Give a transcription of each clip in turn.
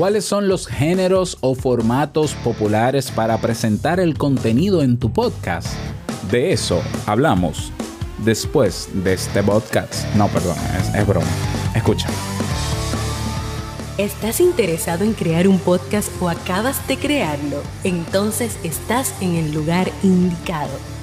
¿Cuáles son los géneros o formatos populares para presentar el contenido en tu podcast? De eso hablamos después de este podcast. No, perdón, es, broma. Escucha. ¿Estás interesado en crear un podcast o acabas de crearlo? Entonces estás en el lugar indicado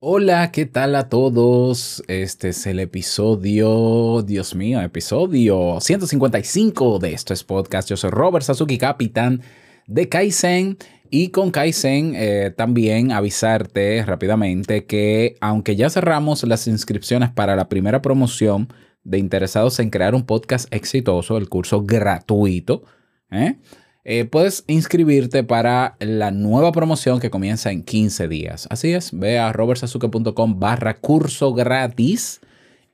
Hola, ¿qué tal a todos? Este es el episodio, Dios mío, episodio 155 de esto es podcast. Yo soy Robert Sasuki, capitán de Kaizen. Y con Kaizen eh, también avisarte rápidamente que aunque ya cerramos las inscripciones para la primera promoción de interesados en crear un podcast exitoso, el curso gratuito, ¿eh? Eh, puedes inscribirte para la nueva promoción que comienza en 15 días. Así es, ve a robertsazuke.com barra curso gratis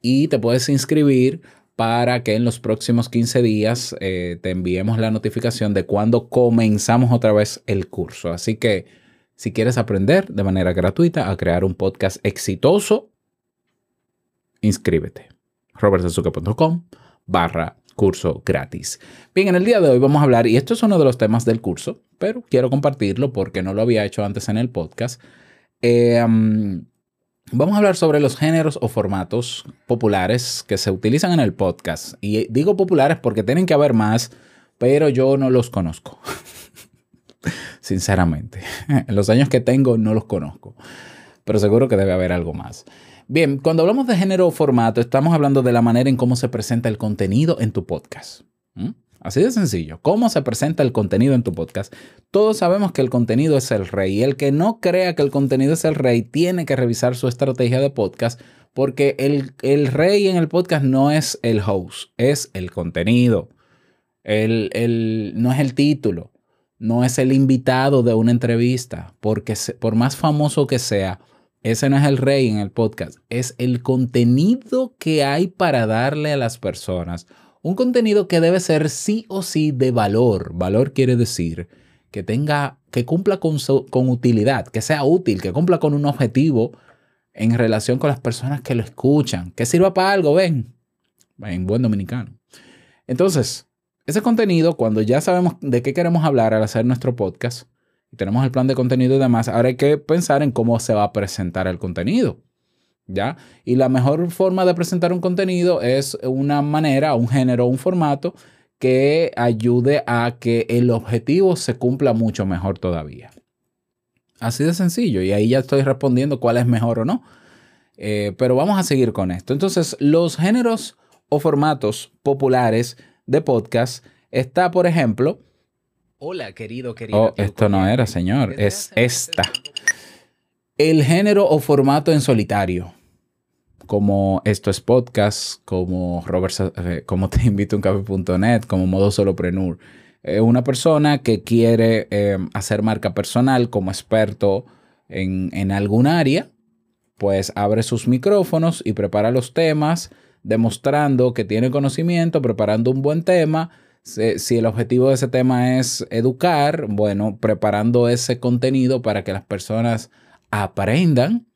y te puedes inscribir para que en los próximos 15 días eh, te enviemos la notificación de cuando comenzamos otra vez el curso. Así que si quieres aprender de manera gratuita a crear un podcast exitoso, inscríbete. robertsazuke.com barra curso gratis. Bien, en el día de hoy vamos a hablar, y esto es uno de los temas del curso, pero quiero compartirlo porque no lo había hecho antes en el podcast. Eh, vamos a hablar sobre los géneros o formatos populares que se utilizan en el podcast. Y digo populares porque tienen que haber más, pero yo no los conozco. Sinceramente, en los años que tengo no los conozco, pero seguro que debe haber algo más. Bien, cuando hablamos de género o formato, estamos hablando de la manera en cómo se presenta el contenido en tu podcast. Así de sencillo. ¿Cómo se presenta el contenido en tu podcast? Todos sabemos que el contenido es el rey y el que no crea que el contenido es el rey tiene que revisar su estrategia de podcast porque el, el rey en el podcast no es el host, es el contenido. El, el, no es el título, no es el invitado de una entrevista, porque por más famoso que sea, ese no es el rey en el podcast, es el contenido que hay para darle a las personas. Un contenido que debe ser sí o sí de valor. Valor quiere decir que tenga, que cumpla con, con utilidad, que sea útil, que cumpla con un objetivo en relación con las personas que lo escuchan, que sirva para algo, ven, en buen dominicano. Entonces, ese contenido, cuando ya sabemos de qué queremos hablar al hacer nuestro podcast, tenemos el plan de contenido y demás, ahora hay que pensar en cómo se va a presentar el contenido. ¿Ya? Y la mejor forma de presentar un contenido es una manera, un género, un formato que ayude a que el objetivo se cumpla mucho mejor todavía. Así de sencillo. Y ahí ya estoy respondiendo cuál es mejor o no. Eh, pero vamos a seguir con esto. Entonces, los géneros o formatos populares de podcast está, por ejemplo, Hola, querido, querido. Oh, esto no era, señor, es esta. El género o formato en solitario, como esto es podcast, como Robert, eh, como te invito a un café.net, como modo soloprenur. Eh, una persona que quiere eh, hacer marca personal como experto en, en algún área, pues abre sus micrófonos y prepara los temas, demostrando que tiene conocimiento, preparando un buen tema si el objetivo de ese tema es educar, bueno, preparando ese contenido para que las personas aprendan,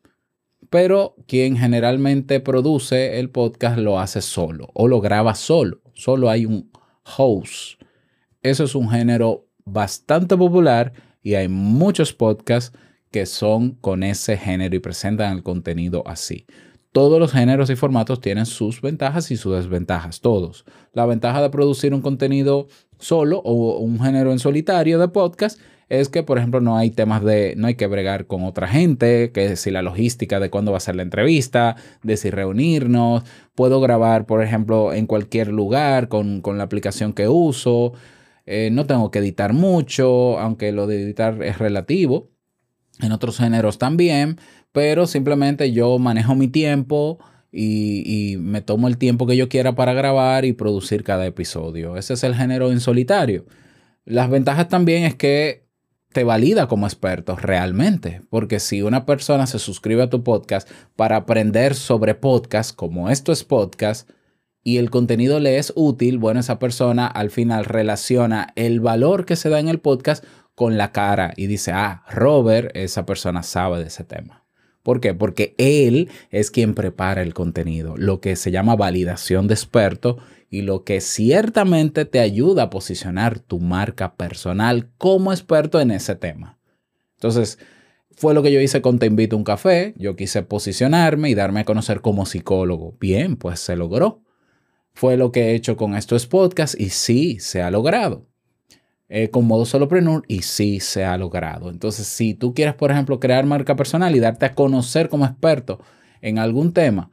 pero quien generalmente produce el podcast lo hace solo o lo graba solo, solo hay un host. Eso es un género bastante popular y hay muchos podcasts que son con ese género y presentan el contenido así todos los géneros y formatos tienen sus ventajas y sus desventajas, todos. La ventaja de producir un contenido solo o un género en solitario de podcast es que, por ejemplo, no hay temas de, no hay que bregar con otra gente, que si la logística de cuándo va a ser la entrevista, de si reunirnos, puedo grabar, por ejemplo, en cualquier lugar con, la aplicación que uso, eh, no tengo que editar mucho, aunque lo de editar es relativo, en otros géneros también, pero simplemente yo manejo mi tiempo y, me tomo el tiempo que yo quiera para grabar y producir cada episodio. Ese es el género en solitario. Las ventajas también es que te valida como experto realmente, porque si una persona se suscribe a tu podcast para aprender sobre podcast, como esto es podcast, y el contenido le es útil, bueno, esa persona al final relaciona el valor que se da en el podcast con la cara y dice, ah, Robert, esa persona sabe de ese tema. ¿Por qué? Porque él es quien prepara el contenido, lo que se llama validación de experto y lo que ciertamente te ayuda a posicionar tu marca personal como experto en ese tema. Entonces, fue lo que yo hice con Te invito a un café. Yo quise posicionarme y darme a conocer como psicólogo. Bien, pues se logró. Fue lo que he hecho con estos podcasts y sí, se ha logrado. Eh, con modo solopreneur y sí se ha logrado. Entonces, si tú quieres, por ejemplo, crear marca personal y darte a conocer como experto en algún tema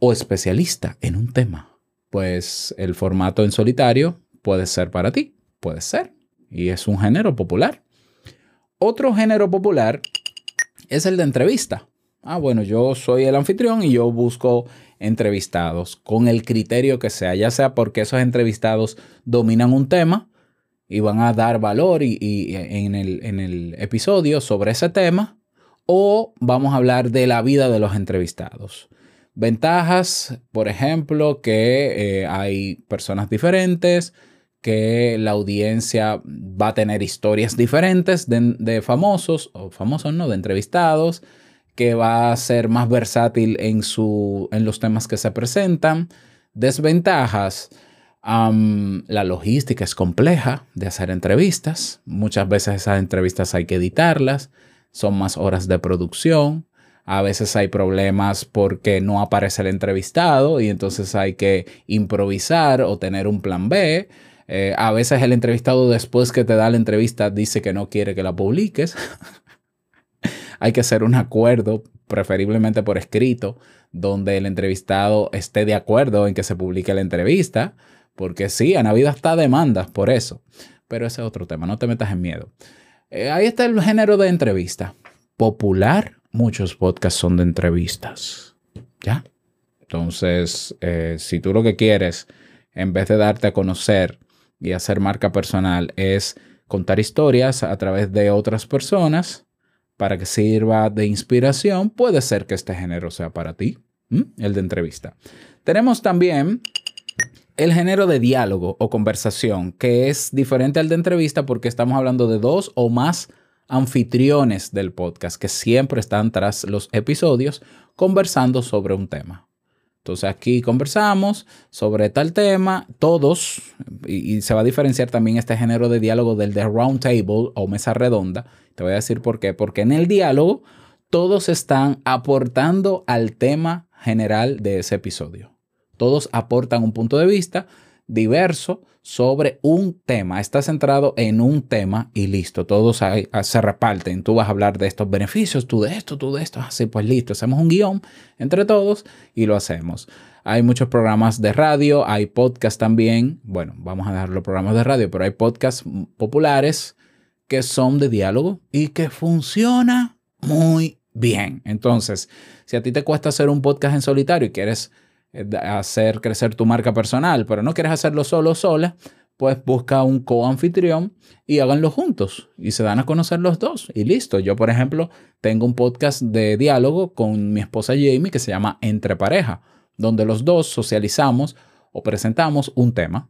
o especialista en un tema, pues el formato en solitario puede ser para ti, puede ser. Y es un género popular. Otro género popular es el de entrevista. Ah, bueno, yo soy el anfitrión y yo busco entrevistados con el criterio que sea, ya sea porque esos entrevistados dominan un tema y van a dar valor y, en, el, episodio sobre ese tema o vamos a hablar de la vida de los entrevistados. Ventajas, por ejemplo, que eh, hay personas diferentes, que la audiencia va a tener historias diferentes de, de, famosos, o famosos no, de entrevistados, que va a ser más versátil en, su, en los temas que se presentan. Desventajas, la logística es compleja de hacer entrevistas. Muchas veces esas entrevistas hay que editarlas. Son más horas de producción. A veces hay problemas porque no aparece el entrevistado y entonces hay que improvisar o tener un plan B. Eh, a veces el entrevistado después que te da la entrevista dice que no quiere que la publiques. hay que hacer un acuerdo, preferiblemente por escrito, donde el entrevistado esté de acuerdo en que se publique la entrevista. Porque sí, han habido hasta demandas por eso. Pero ese es otro tema, no te metas en miedo. Eh, ahí está el género de entrevista. Popular, muchos podcasts son de entrevistas. ¿Ya? Entonces, eh, si tú lo que quieres, en vez de darte a conocer y hacer marca personal, es contar historias a través de otras personas para que sirva de inspiración, puede ser que este género sea para ti, el de entrevista. Tenemos también el género de diálogo o conversación, que es diferente al de entrevista porque estamos hablando de dos o más anfitriones del podcast que siempre están tras los episodios conversando sobre un tema. Entonces aquí conversamos sobre tal tema, todos, y, se va a diferenciar también este género de diálogo del de round table o mesa redonda. Te voy a decir por qué. Porque en el diálogo todos están aportando al tema general de ese episodio. Todos aportan un punto de vista diverso sobre un tema. Está centrado en un tema y listo. Todos se reparten. Tú vas a hablar de estos beneficios, tú de esto, tú de esto. Así pues listo. Hacemos un guion entre todos y lo hacemos. Hay muchos programas de radio, hay podcasts también. Bueno, vamos a dejar los programas de radio, pero hay podcasts populares que son de diálogo y que funciona muy bien. Entonces, si a ti te cuesta hacer un podcast en solitario y quieres hacer crecer tu marca personal, pero no quieres hacerlo solo sola, pues busca un co-anfitrión y háganlo juntos y se dan a conocer los dos y listo. Yo, por ejemplo, tengo un podcast de diálogo con mi esposa Jamie que se llama Entre Pareja, donde los dos socializamos o presentamos un tema.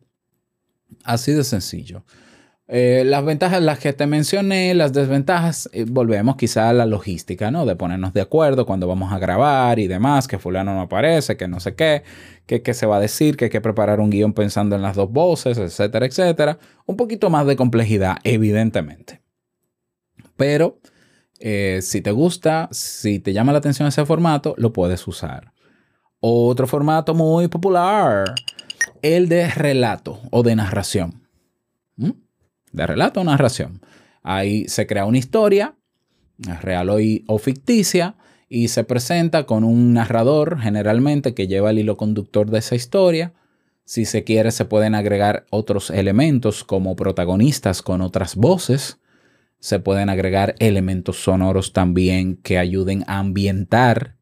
Así de sencillo. Eh, las ventajas, las que te mencioné, las desventajas, eh, volvemos quizá a la logística, ¿no? De ponernos de acuerdo cuando vamos a grabar y demás, que fulano no aparece, que no sé qué, que, qué se va a decir, que hay que preparar un guion pensando en las dos voces, etcétera, etcétera. Un poquito más de complejidad, evidentemente. Pero eh, si te gusta, si te llama la atención ese formato, lo puedes usar. Otro formato muy popular, el de relato o de narración. ¿Mm? De relato o narración. Ahí se crea una historia, real o, ficticia, y se presenta con un narrador generalmente que lleva el hilo conductor de esa historia. Si se quiere, se pueden agregar otros elementos como protagonistas con otras voces. Se pueden agregar elementos sonoros también que ayuden a ambientar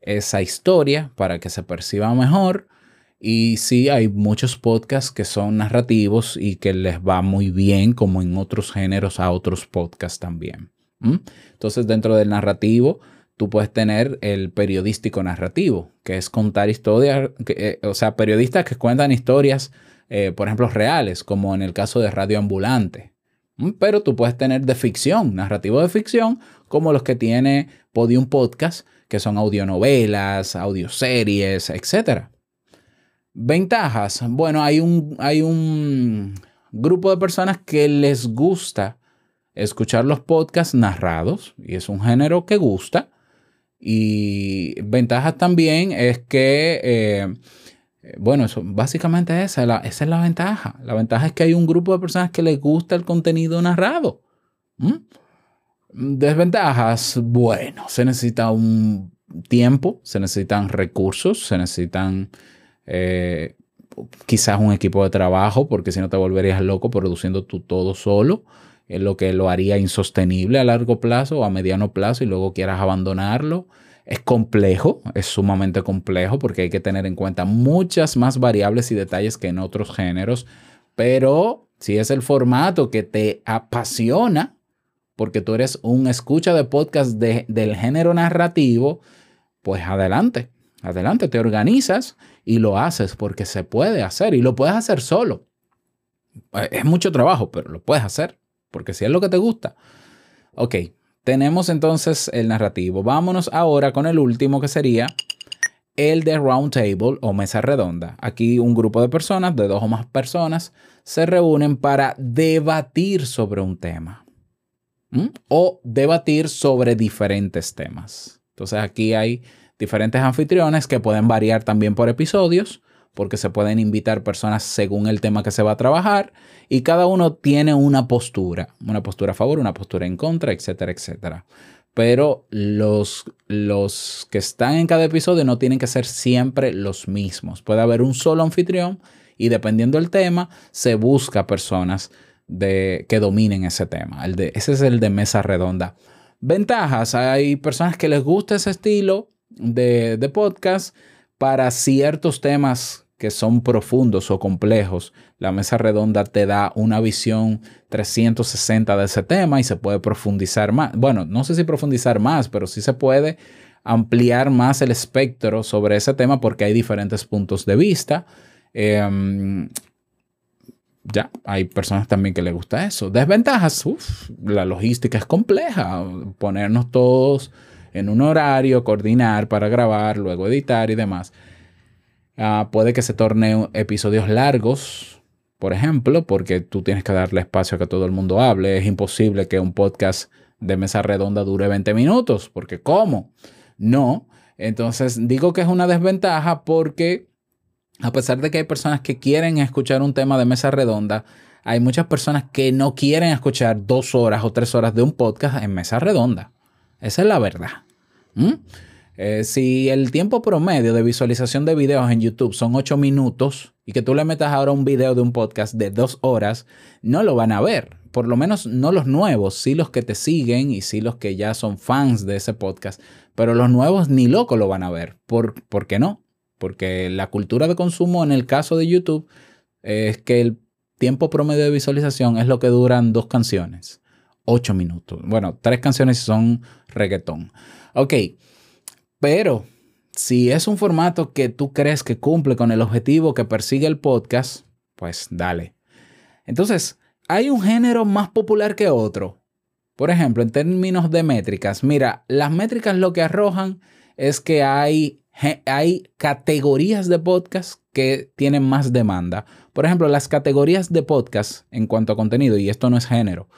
esa historia para que se perciba mejor. Y sí, hay muchos podcasts que son narrativos y que les va muy bien, como en otros géneros, a otros podcasts también. Entonces, dentro del narrativo, tú puedes tener el periodístico narrativo, que es contar historias, eh, o sea, periodistas que cuentan historias, eh, por ejemplo, reales, como en el caso de Radio Ambulante. Pero tú puedes tener de ficción, narrativo de ficción, como los que tiene Podium Podcast, que son audionovelas, audioseries, etc. Ventajas. Bueno, hay un, hay un grupo de personas que les gusta escuchar los podcasts narrados y es un género que gusta. Y ventajas también es que, eh, bueno, eso, básicamente esa, esa es la ventaja. La ventaja es que hay un grupo de personas que les gusta el contenido narrado. Desventajas, bueno, se necesita un tiempo, se necesitan recursos, se necesitan eh, quizás un equipo de trabajo, porque si no te volverías loco produciendo tú todo solo, es lo que lo haría insostenible a largo plazo o a mediano plazo y luego quieras abandonarlo. Es complejo, es sumamente complejo porque hay que tener en cuenta muchas más variables y detalles que en otros géneros, pero si es el formato que te apasiona, porque tú eres un escucha de podcast del género narrativo, pues adelante, adelante, te organizas y lo haces porque se puede hacer y lo puedes hacer solo. Es mucho trabajo, pero lo puedes hacer porque si es lo que te gusta. Ok, tenemos entonces el narrativo. Vámonos ahora con el último que sería el de round table o mesa redonda. Aquí un grupo de personas, de dos o más personas, se reúnen para debatir sobre un tema o debatir sobre diferentes temas. Entonces aquí hay diferentes anfitriones que pueden variar también por episodios porque se pueden invitar personas según el tema que se va a trabajar y cada uno tiene una postura, una postura a favor, una postura en contra, etcétera, etcétera. Pero los, los que están en cada episodio no tienen que ser siempre los mismos. Puede haber un solo anfitrión y dependiendo del tema, se busca personas de, que dominen ese tema. El de, ese es el de mesa redonda. Ventajas, hay personas que les gusta ese estilo de, de podcast para ciertos temas que son profundos o complejos. La mesa redonda te da una visión 360 de ese tema y se puede profundizar más. Bueno, no sé si profundizar más, pero sí se puede ampliar más el espectro sobre ese tema porque hay diferentes puntos de vista. Em, ya, hay personas también que les gusta eso. Desventajas, la logística es compleja. Ponernos todos en un horario, coordinar para grabar, luego editar y demás. Ah, puede que se torne episodios largos, por ejemplo, porque tú tienes que darle espacio a que todo el mundo hable. Es imposible que un podcast de mesa redonda dure 20 minutos, porque ¿cómo? No. Entonces digo que es una desventaja porque a pesar de que hay personas que quieren escuchar un tema de mesa redonda, hay muchas personas que no quieren escuchar dos horas o tres horas de un podcast en mesa redonda. Esa es la verdad. ¿Mm? Eh, si el tiempo promedio de visualización de videos en YouTube son ocho minutos y que tú le metas ahora un video de un podcast de dos horas, no lo van a ver. Por lo menos no los nuevos, sí los que te siguen y sí los que ya son fans de ese podcast, pero los nuevos ni loco lo van a ver. ¿Por, ¿por qué no? Porque la cultura de consumo en el caso de YouTube es que el tiempo promedio de visualización es lo que duran dos canciones. Ocho minutos. Bueno, tres canciones son reggaetón. Ok, pero si es un formato que tú crees que cumple con el objetivo que persigue el podcast, pues dale. Entonces, hay un género más popular que otro. Por ejemplo, en términos de métricas, mira, las métricas lo que arrojan es que hay hay categorías de podcast que tienen más demanda. Por ejemplo, las categorías de podcast en cuanto a contenido, y esto no es género,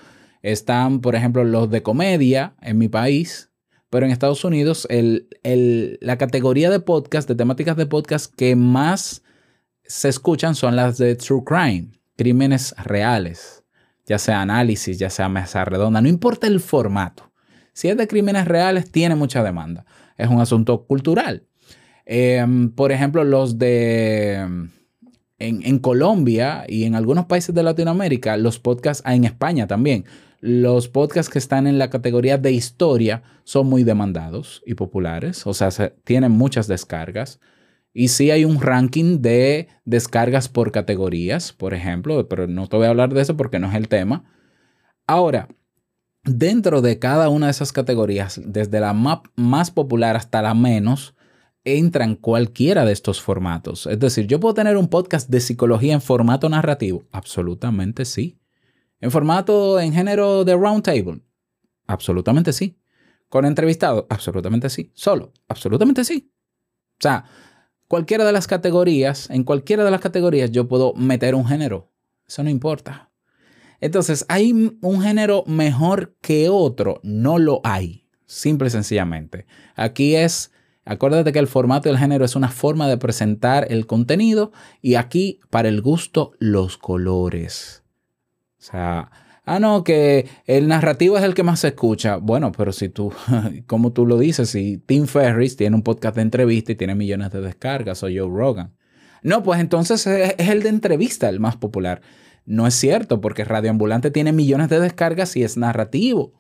están, por ejemplo, los de comedia en mi país, pero en Estados Unidos la categoría de podcast, de temáticas de podcast que más se escuchan son las de True Crime, crímenes reales, ya sea análisis, ya sea mesa redonda, no importa el formato. Si es de crímenes reales, tiene mucha demanda. Es un asunto cultural. Em, por ejemplo, los de... En, en, Colombia y en algunos países de Latinoamérica, los podcasts, en España también, los podcasts que están en la categoría de historia son muy demandados y populares, o sea, tienen muchas descargas. Y sí hay un ranking de descargas por categorías, por ejemplo, pero no te voy a hablar de eso porque no es el tema. Ahora, dentro de cada una de esas categorías, desde la más popular hasta la menos, entran cualquiera de estos formatos. Es decir, yo puedo tener un podcast de psicología en formato narrativo. Absolutamente sí. En formato en género de roundtable. Absolutamente sí. Con entrevistado. Absolutamente sí. Solo. Absolutamente sí. O sea, cualquiera de las categorías, en cualquiera de las categorías yo puedo meter un género. Eso no importa. Entonces, ¿hay un género mejor que otro? No lo hay. Simple y sencillamente. Aquí es Acuérdate que el formato del género es una forma de presentar el contenido y aquí, para el gusto, los colores. O sea, ah, no, que el narrativo es el que más se escucha. Bueno, pero si tú, como tú lo dices, si Tim Ferriss tiene un podcast de entrevista y tiene millones de descargas, o Joe Rogan. No, pues entonces es el de entrevista el más popular. No es cierto, porque Radio Ambulante tiene millones de descargas y es narrativo.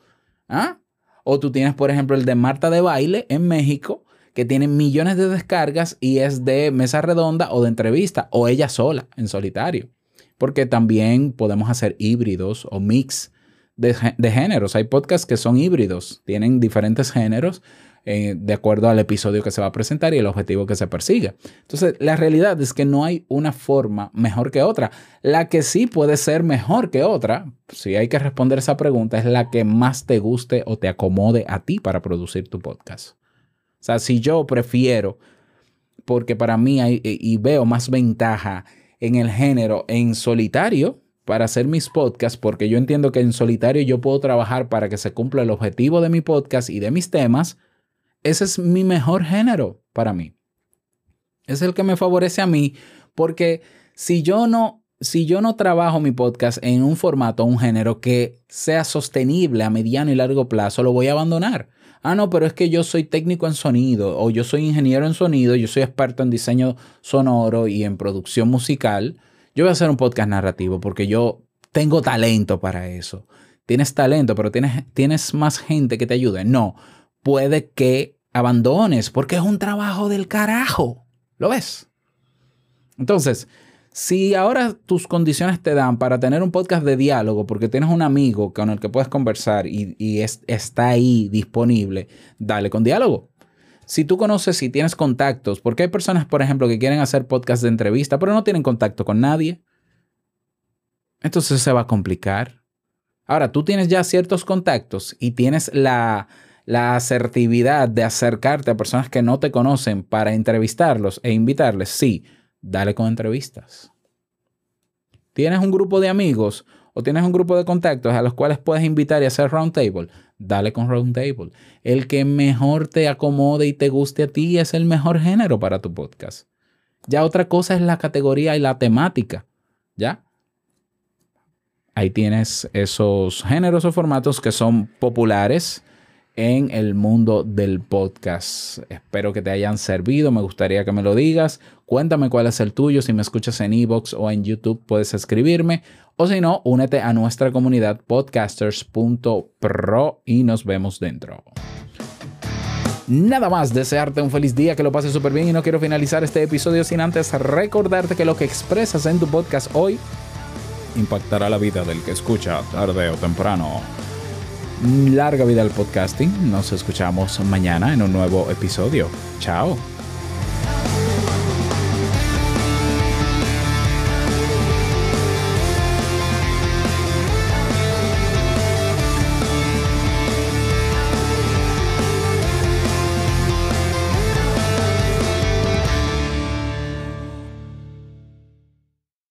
¿Ah? O tú tienes, por ejemplo, el de Marta de Baile en México, que tiene millones de descargas y es de mesa redonda o de entrevista o ella sola, en solitario. Porque también podemos hacer híbridos o mix de, géneros. Hay podcasts que son híbridos, tienen diferentes géneros eh, de acuerdo al episodio que se va a presentar y el objetivo que se persigue. Entonces, la realidad es que no hay una forma mejor que otra. La que sí puede ser mejor que otra, si hay que responder esa pregunta, es la que más te guste o te acomode a ti para producir tu podcast. O sea, si yo prefiero, porque para mí hay, y veo más ventaja en el género en solitario para hacer mis podcasts, porque yo entiendo que en solitario yo puedo trabajar para que se cumpla el objetivo de mi podcast y de mis temas, ese es mi mejor género para mí. Es el que me favorece a mí, porque si yo no, si yo no trabajo mi podcast en un formato, un género que sea sostenible a mediano y largo plazo, lo voy a abandonar ah, no, pero es que yo soy técnico en sonido o yo soy ingeniero en sonido, yo soy experto en diseño sonoro y en producción musical, yo voy a hacer un podcast narrativo porque yo tengo talento para eso. Tienes talento, pero tienes, tienes más gente que te ayude. No, puede que abandones porque es un trabajo del carajo. ¿Lo ves? Entonces, si ahora tus condiciones te dan para tener un podcast de diálogo, porque tienes un amigo con el que puedes conversar y, está ahí disponible, dale con diálogo. Si tú conoces y tienes contactos, porque hay personas, por ejemplo, que quieren hacer podcast de entrevista, pero no tienen contacto con nadie, entonces se va a complicar. Ahora, tú tienes ya ciertos contactos y tienes la, la asertividad de acercarte a personas que no te conocen para entrevistarlos e invitarles, sí dale con entrevistas. ¿Tienes un grupo de amigos o tienes un grupo de contactos a los cuales puedes invitar y hacer roundtable? Dale con roundtable. El que mejor te acomode y te guste a ti es el mejor género para tu podcast. Ya otra cosa es la categoría y la temática. ¿Ya? Ahí tienes esos géneros o formatos que son populares en el mundo del podcast. Espero que te hayan servido, me gustaría que me lo digas. Cuéntame cuál es el tuyo, si me escuchas en Evox o en YouTube puedes escribirme o si no, únete a nuestra comunidad podcasters.pro y nos vemos dentro. Nada más, desearte un feliz día, que lo pases súper bien y no quiero finalizar este episodio sin antes recordarte que lo que expresas en tu podcast hoy impactará la vida del que escucha tarde o temprano. Larga vida al podcasting. Nos escuchamos mañana en un nuevo episodio. Chao.